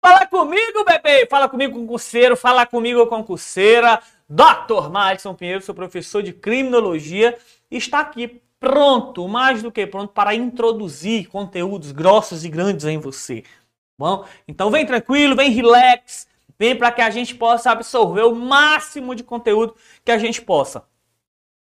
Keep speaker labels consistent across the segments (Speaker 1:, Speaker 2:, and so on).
Speaker 1: Fala comigo, bebê! Fala comigo, concurseiro, fala comigo, concurseira. Dr. Madison Pinheiro, seu professor de criminologia, está aqui pronto, mais do que pronto, para introduzir conteúdos grossos e grandes em você. Bom, então vem tranquilo, vem relax, vem para que a gente possa absorver o máximo de conteúdo que a gente possa.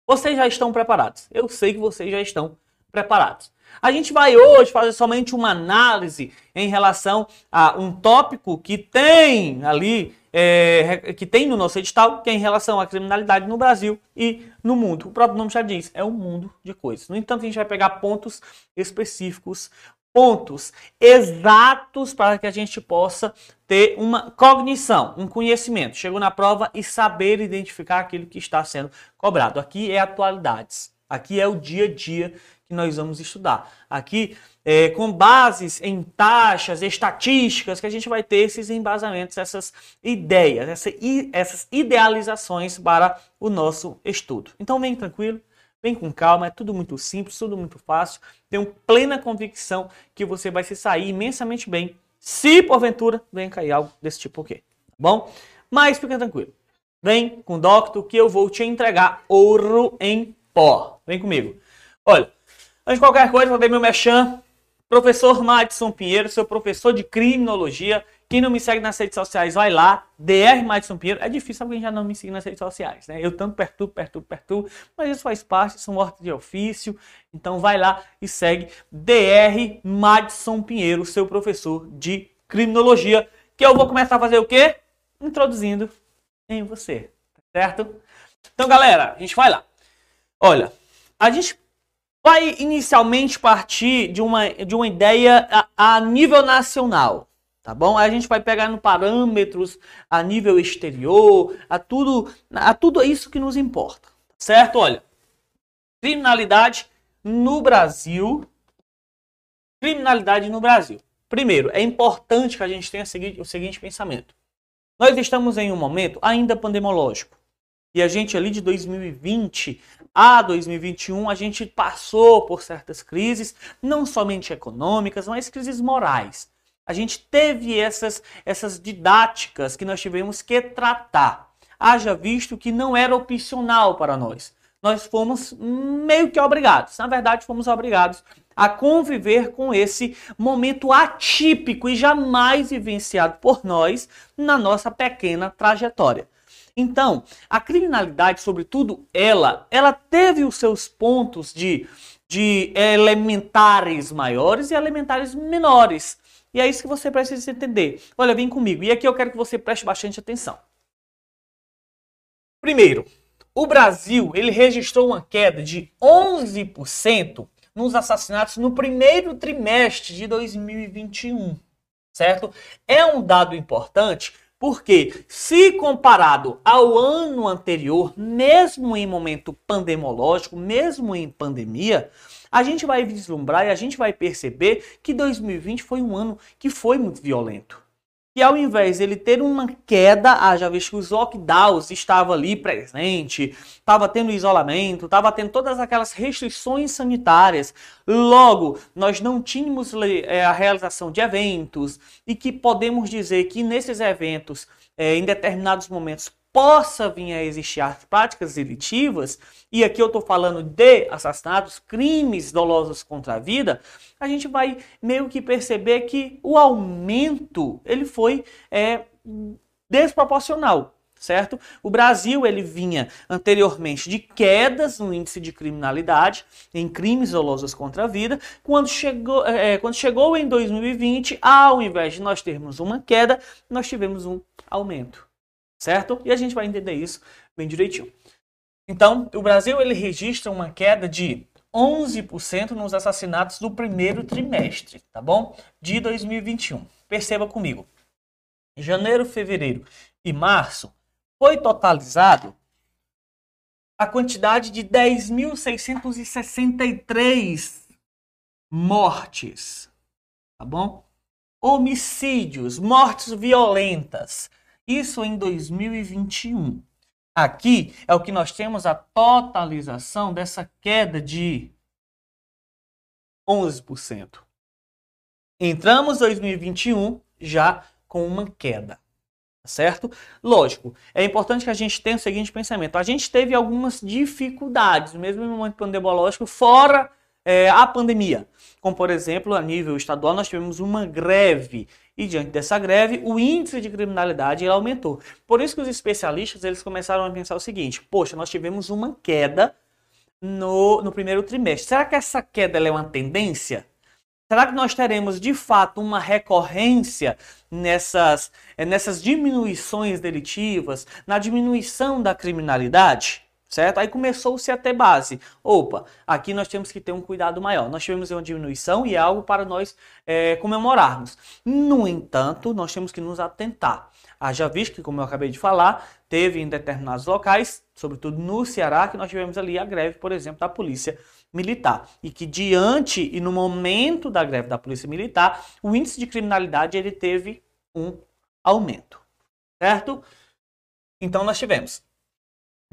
Speaker 1: Vocês já estão preparados? Eu sei que vocês já estão preparados. A gente vai hoje fazer somente uma análise em relação a um tópico que tem ali, é, que tem no nosso edital, que é em relação à criminalidade no Brasil e no mundo. O próprio nome já diz, é um mundo de coisas. No entanto, a gente vai pegar pontos específicos, pontos exatos para que a gente possa ter uma cognição, um conhecimento. Chegou na prova e saber identificar aquilo que está sendo cobrado. Aqui é atualidades. Aqui é o dia a dia que nós vamos estudar. Aqui, é, com bases em taxas, estatísticas, que a gente vai ter esses embasamentos, essas ideias, essa, essas idealizações para o nosso estudo. Então, vem tranquilo, vem com calma, é tudo muito simples, tudo muito fácil. Tenho plena convicção que você vai se sair imensamente bem, se porventura vem cair algo desse tipo aqui, tá bom? Mas fica tranquilo. Vem com o Doctor que eu vou te entregar ouro em pó. Vem comigo. Olha, Antes de qualquer coisa, vou ver meu mechan. Professor Madison Pinheiro, seu professor de criminologia. Quem não me segue nas redes sociais, vai lá. DR Madison Pinheiro. É difícil alguém já não me seguir nas redes sociais, né? Eu tanto perturbo, perturbo, perturbo. Mas isso faz parte, são ordens de ofício. Então vai lá e segue DR Madison Pinheiro, seu professor de criminologia. Que eu vou começar a fazer o quê? Introduzindo em você, certo? Então, galera, a gente vai lá. Olha, a gente vai inicialmente partir de uma, de uma ideia a, a nível nacional, tá bom? A gente vai pegar no parâmetros a nível exterior, a tudo, a tudo isso que nos importa, certo? Olha, criminalidade no Brasil, criminalidade no Brasil. Primeiro, é importante que a gente tenha o seguinte pensamento. Nós estamos em um momento ainda pandemológico. E a gente ali de 2020 a 2021 a gente passou por certas crises, não somente econômicas, mas crises morais. A gente teve essas, essas didáticas que nós tivemos que tratar. Haja visto que não era opcional para nós. Nós fomos meio que obrigados. Na verdade, fomos obrigados a conviver com esse momento atípico e jamais vivenciado por nós na nossa pequena trajetória. Então, a criminalidade, sobretudo ela, ela teve os seus pontos de, de elementares maiores e elementares menores. E é isso que você precisa entender. Olha, vem comigo. E aqui eu quero que você preste bastante atenção. Primeiro, o Brasil ele registrou uma queda de 11% nos assassinatos no primeiro trimestre de 2021, certo? É um dado importante porque, se comparado ao ano anterior, mesmo em momento pandemológico, mesmo em pandemia, a gente vai vislumbrar e a gente vai perceber que 2020 foi um ano que foi muito violento. E ao invés ele ter uma queda, haja visto que os lockdowns estavam ali presente, estava tendo isolamento, estava tendo todas aquelas restrições sanitárias. Logo, nós não tínhamos é, a realização de eventos e que podemos dizer que nesses eventos, é, em determinados momentos, possa vir a existir as práticas delitivas, e aqui eu estou falando de assassinatos, crimes dolosos contra a vida, a gente vai meio que perceber que o aumento ele foi é, desproporcional certo? O Brasil ele vinha anteriormente de quedas no índice de criminalidade em crimes dolosos contra a vida. Quando chegou, é, quando chegou em 2020, ao invés de nós termos uma queda, nós tivemos um aumento certo? E a gente vai entender isso bem direitinho. Então, o Brasil ele registra uma queda de 11% nos assassinatos do primeiro trimestre, tá bom? De 2021. Perceba comigo. Janeiro, fevereiro e março foi totalizado a quantidade de 10.663 mortes, tá bom? Homicídios, mortes violentas, isso em 2021. Aqui é o que nós temos a totalização dessa queda de 11%. Entramos 2021 já com uma queda. Tá certo? Lógico, é importante que a gente tenha o seguinte pensamento. A gente teve algumas dificuldades, mesmo no momento pandemológico, fora é, a pandemia. Como, por exemplo, a nível estadual, nós tivemos uma greve. E diante dessa greve, o índice de criminalidade aumentou. Por isso que os especialistas eles começaram a pensar o seguinte: poxa, nós tivemos uma queda no, no primeiro trimestre. Será que essa queda é uma tendência? Será que nós teremos de fato uma recorrência nessas, nessas diminuições delitivas, na diminuição da criminalidade? Certo? Aí começou-se a ter base. Opa, aqui nós temos que ter um cuidado maior. Nós tivemos uma diminuição e é algo para nós é, comemorarmos. No entanto, nós temos que nos atentar. Haja visto que, como eu acabei de falar, teve em determinados locais, sobretudo no Ceará, que nós tivemos ali a greve, por exemplo, da Polícia Militar. E que diante e no momento da greve da Polícia Militar, o índice de criminalidade ele teve um aumento. Certo? Então nós tivemos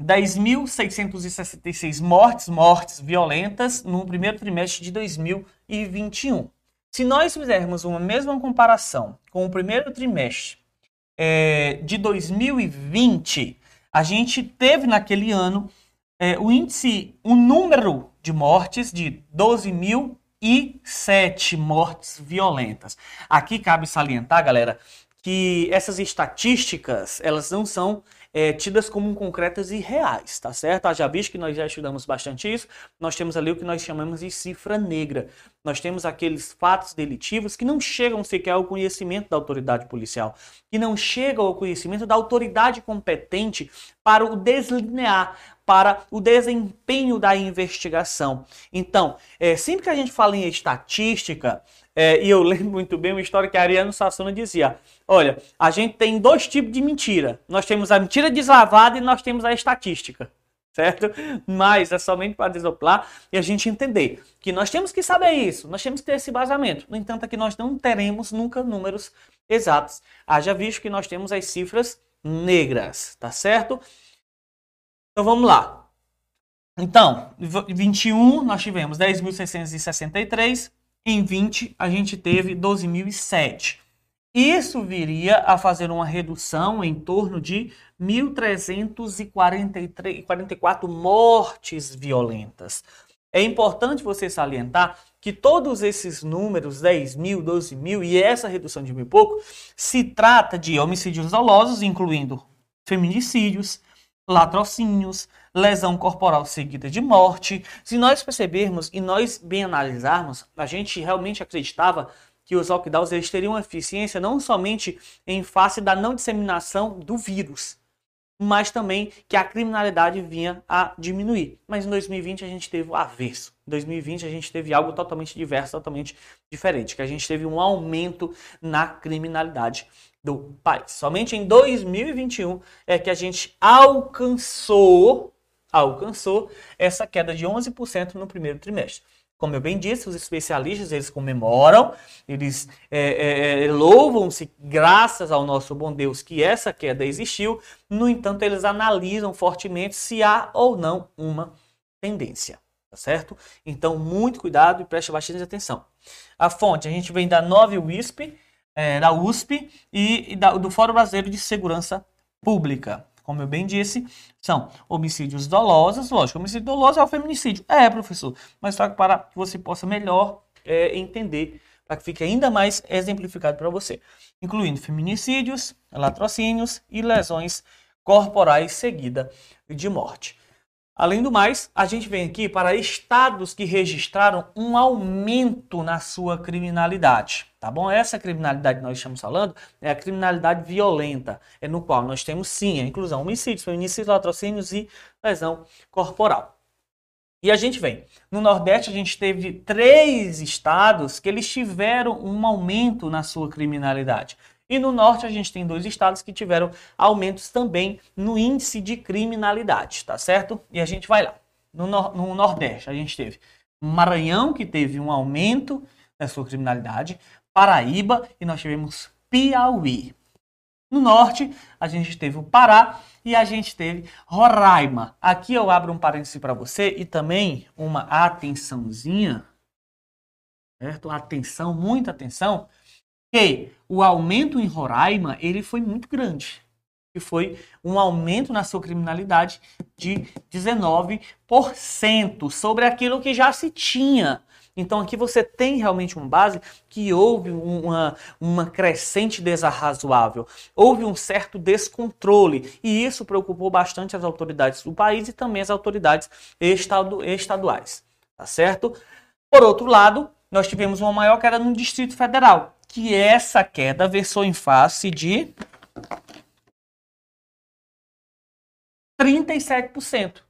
Speaker 1: 10.666 mortes, mortes violentas no primeiro trimestre de 2021. Se nós fizermos uma mesma comparação com o primeiro trimestre é, de 2020, a gente teve naquele ano é, o índice, o número de mortes de 12.007 mortes violentas. Aqui cabe salientar, galera, que essas estatísticas elas não são é, tidas como concretas e reais, tá certo? Já visto que nós já estudamos bastante isso, nós temos ali o que nós chamamos de cifra negra. Nós temos aqueles fatos delitivos que não chegam sequer ao conhecimento da autoridade policial, que não chegam ao conhecimento da autoridade competente para o deslinear, para o desempenho da investigação. Então, é, sempre que a gente fala em estatística, é, e eu lembro muito bem uma história que Ariano Sassuna dizia: olha, a gente tem dois tipos de mentira. Nós temos a mentira deslavada e nós temos a estatística. Certo? Mas é somente para desoplar e a gente entender que nós temos que saber isso, nós temos que ter esse vazamento. No entanto, aqui nós não teremos nunca números exatos. Haja visto que nós temos as cifras negras, tá certo? Então vamos lá. Então, 21 nós tivemos 10.663, em 20 a gente teve 12.007. Isso viria a fazer uma redução em torno de 1.344 mortes violentas. É importante você salientar que todos esses números, 10 mil, 12 mil e essa redução de mil e pouco, se trata de homicídios dolosos, incluindo feminicídios, latrocínios, lesão corporal seguida de morte. Se nós percebermos e nós bem analisarmos, a gente realmente acreditava que os lockdowns eles teriam eficiência não somente em face da não disseminação do vírus, mas também que a criminalidade vinha a diminuir. Mas em 2020 a gente teve o avesso. Em 2020 a gente teve algo totalmente diverso, totalmente diferente, que a gente teve um aumento na criminalidade do país. Somente em 2021 é que a gente alcançou, alcançou essa queda de 11% no primeiro trimestre. Como eu bem disse, os especialistas eles comemoram, eles é, é, é, louvam-se graças ao nosso bom Deus que essa queda existiu. No entanto, eles analisam fortemente se há ou não uma tendência, tá certo? Então, muito cuidado e preste bastante atenção. A fonte a gente vem da 9 WISP, é, da USP e, e da, do Fórum Brasileiro de Segurança Pública. Como eu bem disse, são homicídios dolosos. Lógico, homicídio doloso é o feminicídio. É, professor, mas só para que você possa melhor é, entender, para que fique ainda mais exemplificado para você. Incluindo feminicídios, latrocínios e lesões corporais seguida de morte. Além do mais, a gente vem aqui para estados que registraram um aumento na sua criminalidade, tá bom? Essa criminalidade que nós estamos falando é a criminalidade violenta, é no qual nós temos sim a inclusão homicídios, feminicídios, latrocínios e lesão corporal. E a gente vem. No Nordeste, a gente teve três estados que eles tiveram um aumento na sua criminalidade. E no norte a gente tem dois estados que tiveram aumentos também no índice de criminalidade, tá certo? E a gente vai lá. No, no Nordeste a gente teve Maranhão, que teve um aumento na sua criminalidade, Paraíba e nós tivemos Piauí. No norte, a gente teve o Pará e a gente teve Roraima. Aqui eu abro um parêntese para você e também uma atençãozinha, certo? Atenção, muita atenção, que o aumento em Roraima ele foi muito grande. Que foi um aumento na sua criminalidade de 19% sobre aquilo que já se tinha. Então aqui você tem realmente uma base que houve uma, uma crescente desarrazoável, houve um certo descontrole e isso preocupou bastante as autoridades do país e também as autoridades estadu estaduais, tá certo? Por outro lado, nós tivemos uma maior queda no Distrito Federal, que essa queda versou em face de 37%.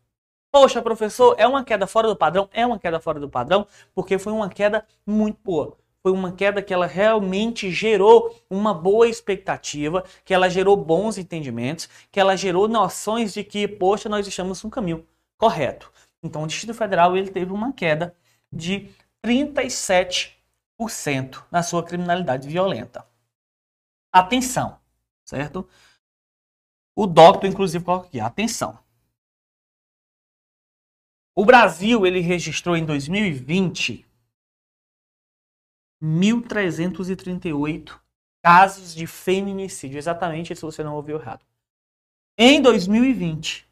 Speaker 1: Poxa, professor, é uma queda fora do padrão? É uma queda fora do padrão, porque foi uma queda muito boa. Foi uma queda que ela realmente gerou uma boa expectativa, que ela gerou bons entendimentos, que ela gerou noções de que, poxa, nós estamos no caminho correto. Então, o Distrito Federal ele teve uma queda de 37% na sua criminalidade violenta. Atenção, certo? O doctor, inclusive, coloca aqui, atenção. O Brasil, ele registrou em 2020 1.338 casos de feminicídio. Exatamente se você não ouviu errado. Em 2020,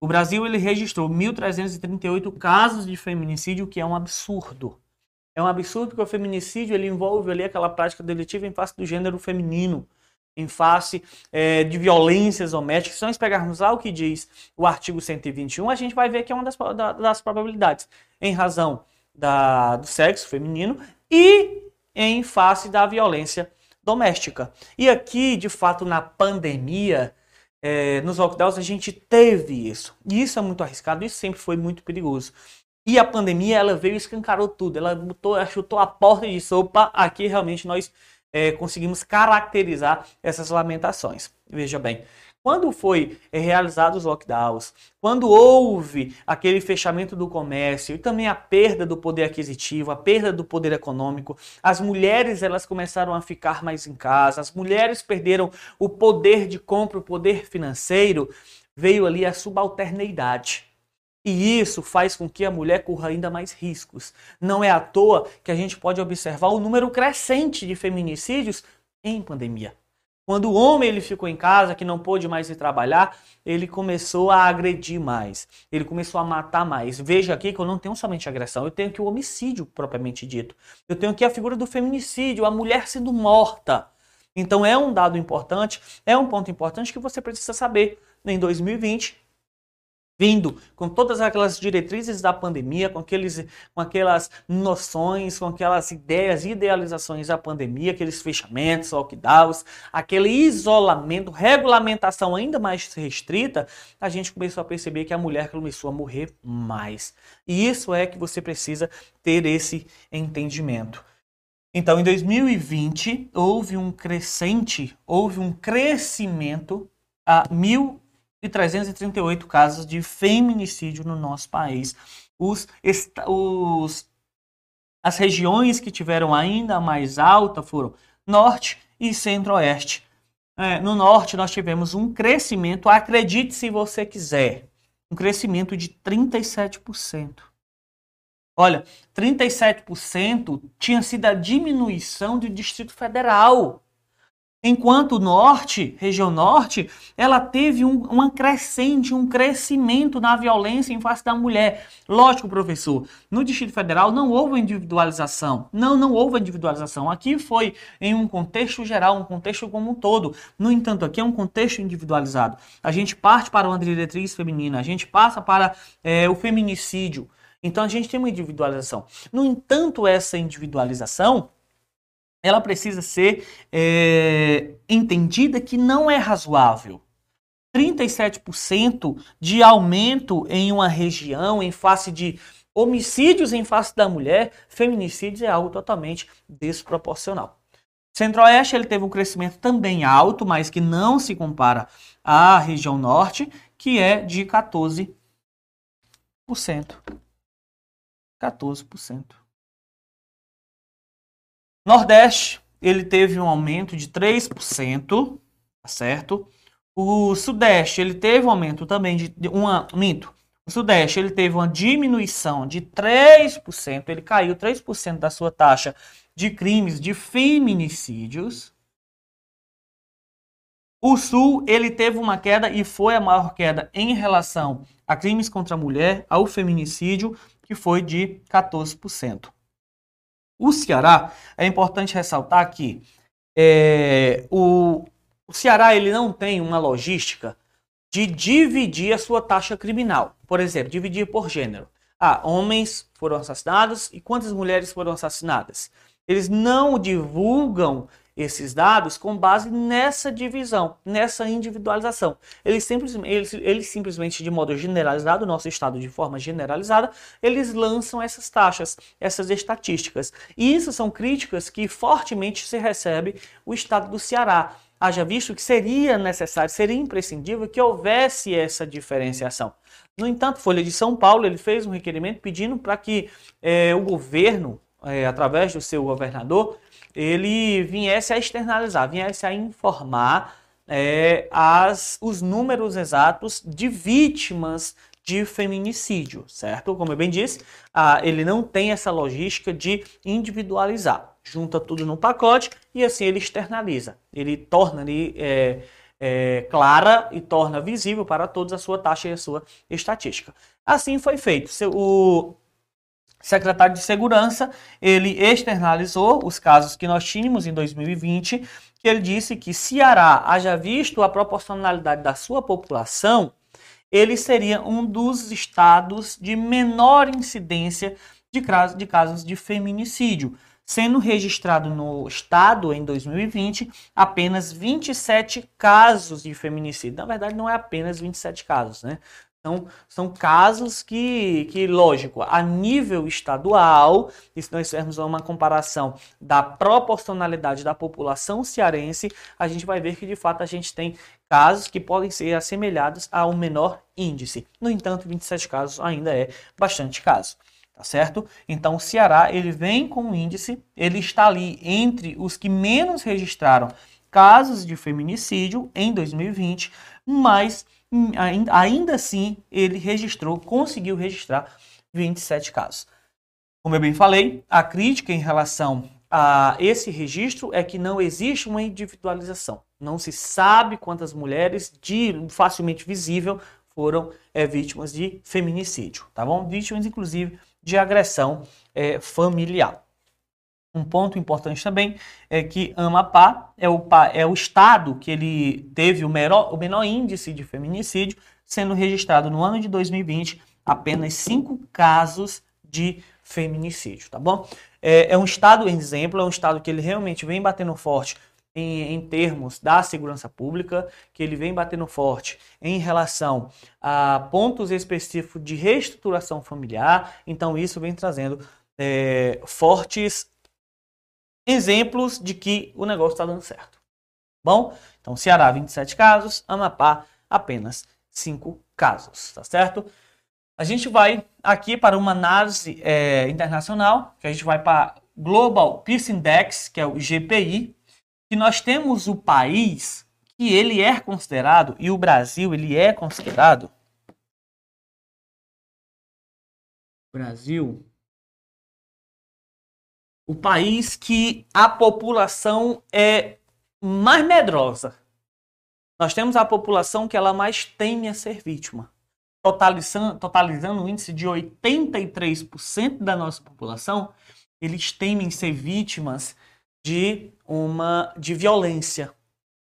Speaker 1: o Brasil ele registrou 1.338 casos de feminicídio, que é um absurdo. É um absurdo porque o feminicídio ele envolve ali aquela prática delitiva em face do gênero feminino em face é, de violências domésticas. Se nós pegarmos lá o que diz o artigo 121, a gente vai ver que é uma das, das probabilidades, em razão da, do sexo feminino e em face da violência doméstica. E aqui, de fato, na pandemia, é, nos lockdowns, a gente teve isso. E isso é muito arriscado, isso sempre foi muito perigoso. E a pandemia, ela veio e escancarou tudo. Ela botou, ela chutou a porta de sopa. Aqui, realmente, nós é, conseguimos caracterizar essas lamentações. Veja bem, quando foi é, realizado os lockdowns, quando houve aquele fechamento do comércio e também a perda do poder aquisitivo, a perda do poder econômico, as mulheres elas começaram a ficar mais em casa, as mulheres perderam o poder de compra, o poder financeiro, veio ali a subalternidade. E isso faz com que a mulher corra ainda mais riscos. Não é à toa que a gente pode observar o número crescente de feminicídios em pandemia. Quando o homem ele ficou em casa, que não pôde mais ir trabalhar, ele começou a agredir mais, ele começou a matar mais. Veja aqui que eu não tenho somente agressão, eu tenho aqui o homicídio propriamente dito. Eu tenho aqui a figura do feminicídio, a mulher sendo morta. Então é um dado importante, é um ponto importante que você precisa saber. Em 2020, vindo com todas aquelas diretrizes da pandemia, com, aqueles, com aquelas noções, com aquelas ideias, idealizações da pandemia, aqueles fechamentos, lockdowns, aquele isolamento, regulamentação ainda mais restrita, a gente começou a perceber que a mulher começou a morrer mais. E isso é que você precisa ter esse entendimento. Então, em 2020, houve um crescente, houve um crescimento a mil e 338 casos de feminicídio no nosso país. Os, os, as regiões que tiveram ainda mais alta foram Norte e Centro-Oeste. É, no Norte, nós tivemos um crescimento, acredite se você quiser, um crescimento de 37%. Olha, 37% tinha sido a diminuição do Distrito Federal. Enquanto o norte, região norte, ela teve um, crescente, um crescimento na violência em face da mulher. Lógico, professor, no Distrito Federal não houve individualização. Não, não houve individualização. Aqui foi em um contexto geral, um contexto como um todo. No entanto, aqui é um contexto individualizado. A gente parte para uma diretriz feminina, a gente passa para é, o feminicídio. Então a gente tem uma individualização. No entanto, essa individualização ela precisa ser é, entendida que não é razoável. 37% de aumento em uma região em face de homicídios em face da mulher, feminicídios é algo totalmente desproporcional. Centro-Oeste ele teve um crescimento também alto, mas que não se compara à região Norte, que é de 14%. 14%. Nordeste, ele teve um aumento de 3%, tá certo? O Sudeste, ele teve um aumento também de uma, minto. O Sudeste, ele teve uma diminuição de 3%, ele caiu 3% da sua taxa de crimes de feminicídios, o Sul ele teve uma queda e foi a maior queda em relação a crimes contra a mulher, ao feminicídio, que foi de 14%. O Ceará, é importante ressaltar que é, o, o Ceará ele não tem uma logística de dividir a sua taxa criminal. Por exemplo, dividir por gênero. Ah, homens foram assassinados e quantas mulheres foram assassinadas? Eles não divulgam esses dados com base nessa divisão, nessa individualização. Eles simplesmente, eles, eles simplesmente, de modo generalizado, nosso estado de forma generalizada, eles lançam essas taxas, essas estatísticas. E isso são críticas que fortemente se recebe o estado do Ceará. Haja visto que seria necessário, seria imprescindível que houvesse essa diferenciação. No entanto, Folha de São Paulo ele fez um requerimento pedindo para que é, o governo, é, através do seu governador, ele viesse a externalizar, viesse a informar é, as, os números exatos de vítimas de feminicídio, certo? Como eu bem disse, ah, ele não tem essa logística de individualizar. Junta tudo num pacote e assim ele externaliza. Ele torna ali é, é, clara e torna visível para todos a sua taxa e a sua estatística. Assim foi feito. O secretário de Segurança, ele externalizou os casos que nós tínhamos em 2020, que ele disse que Ceará, haja visto a proporcionalidade da sua população, ele seria um dos estados de menor incidência de, de casos de feminicídio, sendo registrado no estado em 2020 apenas 27 casos de feminicídio. Na verdade, não é apenas 27 casos, né? Então, são casos que, que, lógico, a nível estadual, e se nós fizermos uma comparação da proporcionalidade da população cearense, a gente vai ver que de fato a gente tem casos que podem ser assemelhados a um menor índice. No entanto, 27 casos ainda é bastante caso. Tá certo? Então, o Ceará ele vem com um índice, ele está ali entre os que menos registraram casos de feminicídio em 2020, mas ainda assim ele registrou, conseguiu registrar 27 casos. Como eu bem falei, a crítica em relação a esse registro é que não existe uma individualização. Não se sabe quantas mulheres de facilmente visível foram é, vítimas de feminicídio, tá bom? Vítimas, inclusive, de agressão é, familiar. Um ponto importante também é que Amapá é o, é o estado que ele teve o menor, o menor índice de feminicídio, sendo registrado no ano de 2020 apenas cinco casos de feminicídio, tá bom? É, é um estado exemplo, é um estado que ele realmente vem batendo forte em, em, termos da segurança pública, que ele vem batendo forte em relação a pontos específicos de reestruturação familiar, então isso vem trazendo é, fortes exemplos de que o negócio está dando certo. Bom, então Ceará 27 casos, Amapá apenas 5 casos, tá certo? A gente vai aqui para uma análise é, internacional, que a gente vai para Global Peace Index, que é o GPI, que nós temos o país que ele é considerado, e o Brasil ele é considerado, Brasil o país que a população é mais medrosa. Nós temos a população que ela mais teme a ser vítima. Totalizando, totalizando um índice de 83% da nossa população, eles temem ser vítimas de uma de violência.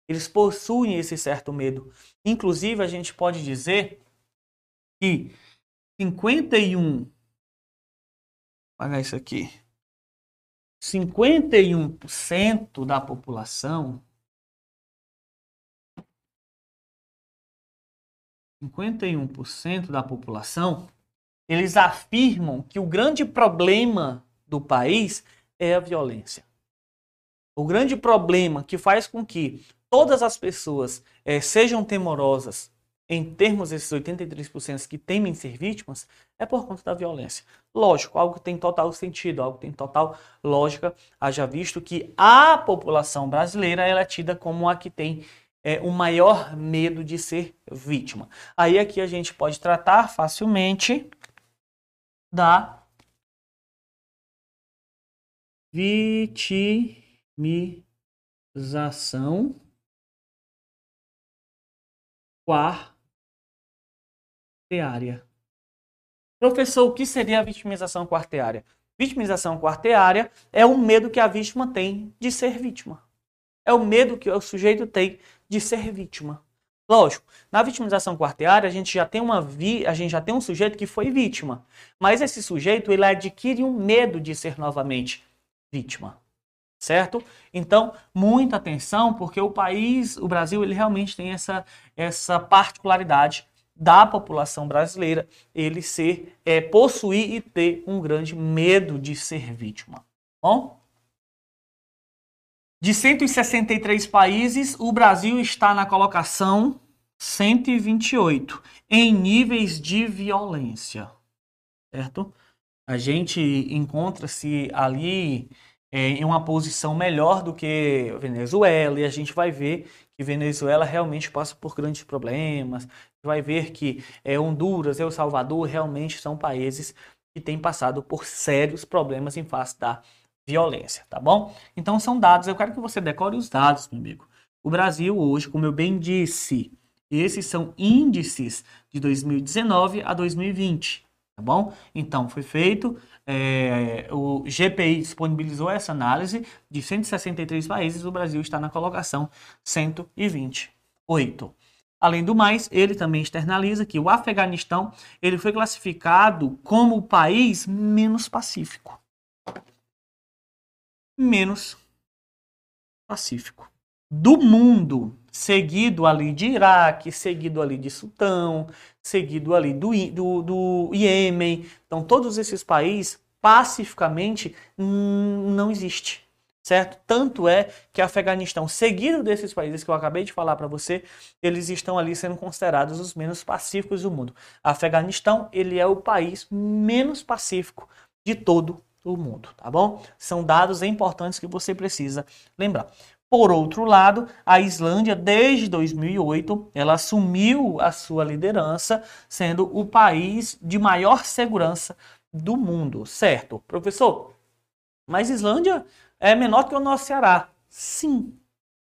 Speaker 1: Eles possuem esse certo medo. Inclusive, a gente pode dizer que 51 Vou pagar isso aqui. 51% da população 51% da população eles afirmam que o grande problema do país é a violência. O grande problema que faz com que todas as pessoas é, sejam temorosas em termos desses 83% que temem ser vítimas, é por conta da violência. Lógico, algo que tem total sentido, algo que tem total lógica, haja visto que a população brasileira é tida como a que tem é, o maior medo de ser vítima. Aí aqui a gente pode tratar facilmente da vitimização quarteária. Professor, o que seria a vitimização quarteária? Vitimização quarteária é o medo que a vítima tem de ser vítima. É o medo que o sujeito tem de ser vítima. Lógico, na vitimização quarteária a gente já tem uma vi, a gente já tem um sujeito que foi vítima, mas esse sujeito ele adquire um medo de ser novamente vítima, certo? Então muita atenção porque o país, o Brasil, ele realmente tem essa essa particularidade da população brasileira ele ser é, possuir e ter um grande medo de ser vítima. Bom, de 163 países, o Brasil está na colocação 128 em níveis de violência, certo? A gente encontra-se ali é, em uma posição melhor do que Venezuela e a gente vai ver que Venezuela realmente passa por grandes problemas. Vai ver que é, Honduras El Salvador realmente são países que têm passado por sérios problemas em face da violência, tá bom? Então são dados, eu quero que você decore os dados, meu amigo. O Brasil hoje, como eu bem disse, esses são índices de 2019 a 2020, tá bom? Então foi feito, é, o GPI disponibilizou essa análise de 163 países, o Brasil está na colocação 128. Além do mais, ele também externaliza que o Afeganistão ele foi classificado como o país menos pacífico menos pacífico do mundo, seguido ali de Iraque, seguido ali de Sudão, seguido ali do, do, do Iêmen. Então, todos esses países, pacificamente, não existe. Certo? Tanto é que Afeganistão, seguido desses países que eu acabei de falar para você, eles estão ali sendo considerados os menos pacíficos do mundo. Afeganistão, ele é o país menos pacífico de todo do mundo, tá bom? São dados importantes que você precisa lembrar. Por outro lado, a Islândia, desde 2008, ela assumiu a sua liderança, sendo o país de maior segurança do mundo, certo? Professor, mas Islândia é menor que o nosso Ceará. Sim,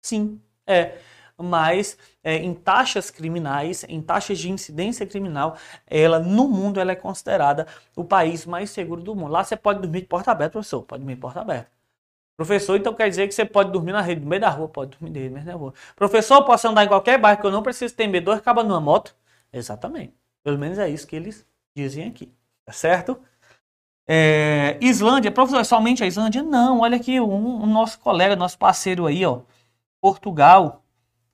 Speaker 1: sim, é mas é, em taxas criminais, em taxas de incidência criminal, ela no mundo ela é considerada o país mais seguro do mundo. Lá você pode dormir de porta aberta, professor, pode dormir de porta aberta. Professor, então quer dizer que você pode dormir na rede, no meio da rua, pode dormir no meio da rua. Professor, posso andar em qualquer bairro que eu não preciso ter medo, acaba numa moto? Exatamente. Pelo menos é isso que eles dizem aqui, tá certo? É, Islândia, professor, é somente a Islândia? Não, olha aqui, um, um nosso colega, nosso parceiro aí, ó, Portugal,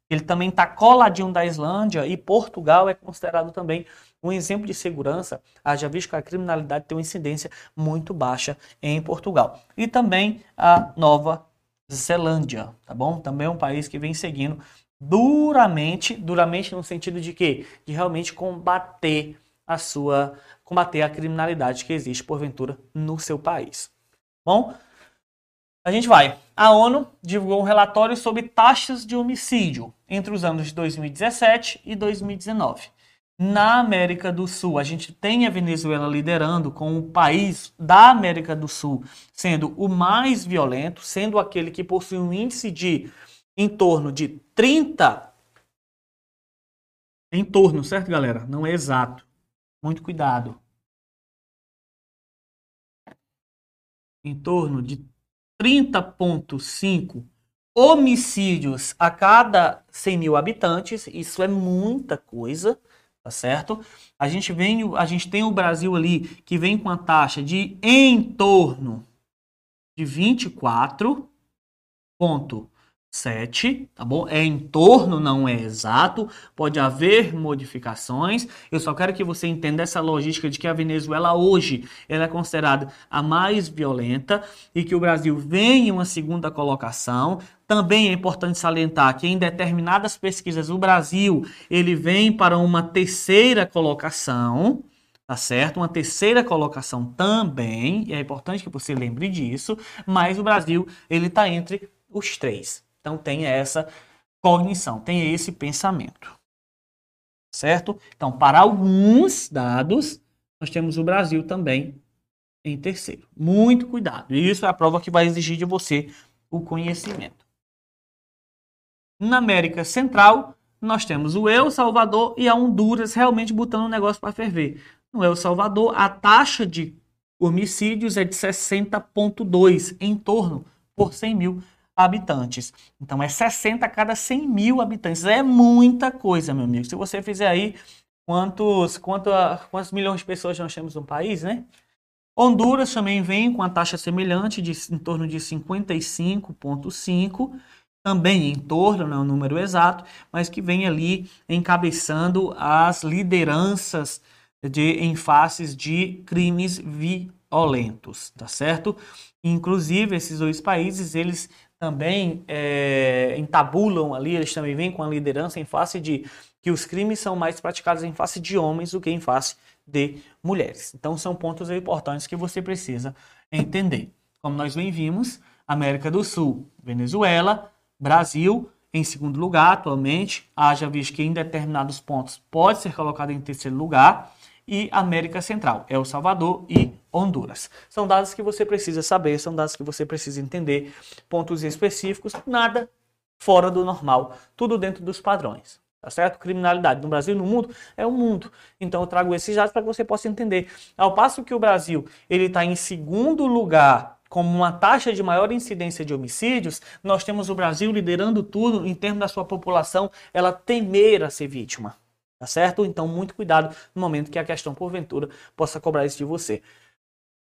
Speaker 1: ele também está coladinho da Islândia e Portugal é considerado também um exemplo de segurança, haja visto que a criminalidade tem uma incidência muito baixa em Portugal. E também a Nova Zelândia, tá bom? Também é um país que vem seguindo duramente, duramente no sentido de que de realmente combater a sua combater a criminalidade que existe porventura no seu país. Bom, a gente vai. A ONU divulgou um relatório sobre taxas de homicídio entre os anos de 2017 e 2019. Na América do Sul, a gente tem a Venezuela liderando com o país da América do Sul sendo o mais violento, sendo aquele que possui um índice de em torno de 30 em torno, certo, galera? Não é exato. Muito cuidado. Em torno de 30,5 homicídios a cada 100 mil habitantes. Isso é muita coisa, tá certo? A gente, vem, a gente tem o Brasil ali que vem com a taxa de em torno de 24 ponto 7, tá bom? É em torno, não é exato, pode haver modificações. Eu só quero que você entenda essa logística de que a Venezuela hoje ela é considerada a mais violenta e que o Brasil vem em uma segunda colocação. Também é importante salientar que em determinadas pesquisas o Brasil ele vem para uma terceira colocação, tá certo? Uma terceira colocação também, e é importante que você lembre disso, mas o Brasil ele está entre os três. Então tenha essa cognição, tenha esse pensamento. Certo? Então, para alguns dados, nós temos o Brasil também em terceiro. Muito cuidado. Isso é a prova que vai exigir de você o conhecimento. Na América Central, nós temos o El Salvador e a Honduras realmente botando o negócio para ferver. No El Salvador, a taxa de homicídios é de 60,2 em torno por 100 mil habitantes. Então é 60 a cada 100 mil habitantes. É muita coisa, meu amigo. Se você fizer aí quantos, quanto a, quantos milhões de pessoas nós temos no país, né? Honduras também vem com a taxa semelhante de em torno de 55,5, também em torno, não é o número exato, mas que vem ali encabeçando as lideranças de em faces de crimes violentos, tá certo? Inclusive esses dois países eles também é, entabulam ali, eles também vêm com a liderança em face de que os crimes são mais praticados em face de homens do que em face de mulheres. Então são pontos importantes que você precisa entender. Como nós bem vimos, América do Sul, Venezuela, Brasil em segundo lugar atualmente, haja visto que em determinados pontos pode ser colocado em terceiro lugar, e América Central, El Salvador e Honduras. São dados que você precisa saber, são dados que você precisa entender, pontos específicos, nada fora do normal, tudo dentro dos padrões. Tá certo? Criminalidade no Brasil e no mundo é o mundo. Então eu trago esses dados para que você possa entender. Ao passo que o Brasil ele está em segundo lugar como uma taxa de maior incidência de homicídios, nós temos o Brasil liderando tudo em termos da sua população, ela temer a ser vítima. Tá certo? Então, muito cuidado no momento que a questão, porventura, possa cobrar isso de você.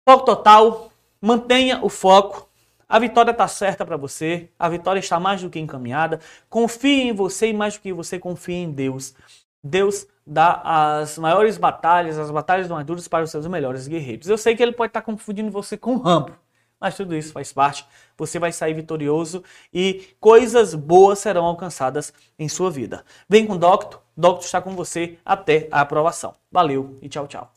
Speaker 1: Foco total, mantenha o foco. A vitória está certa para você, a vitória está mais do que encaminhada. Confie em você e mais do que você confie em Deus. Deus dá as maiores batalhas, as batalhas mais duras para os seus melhores guerreiros. Eu sei que ele pode estar confundindo você com Rambo, mas tudo isso faz parte. Você vai sair vitorioso e coisas boas serão alcançadas em sua vida. Vem com o Doctor, Doctor está com você até a aprovação. Valeu e tchau, tchau.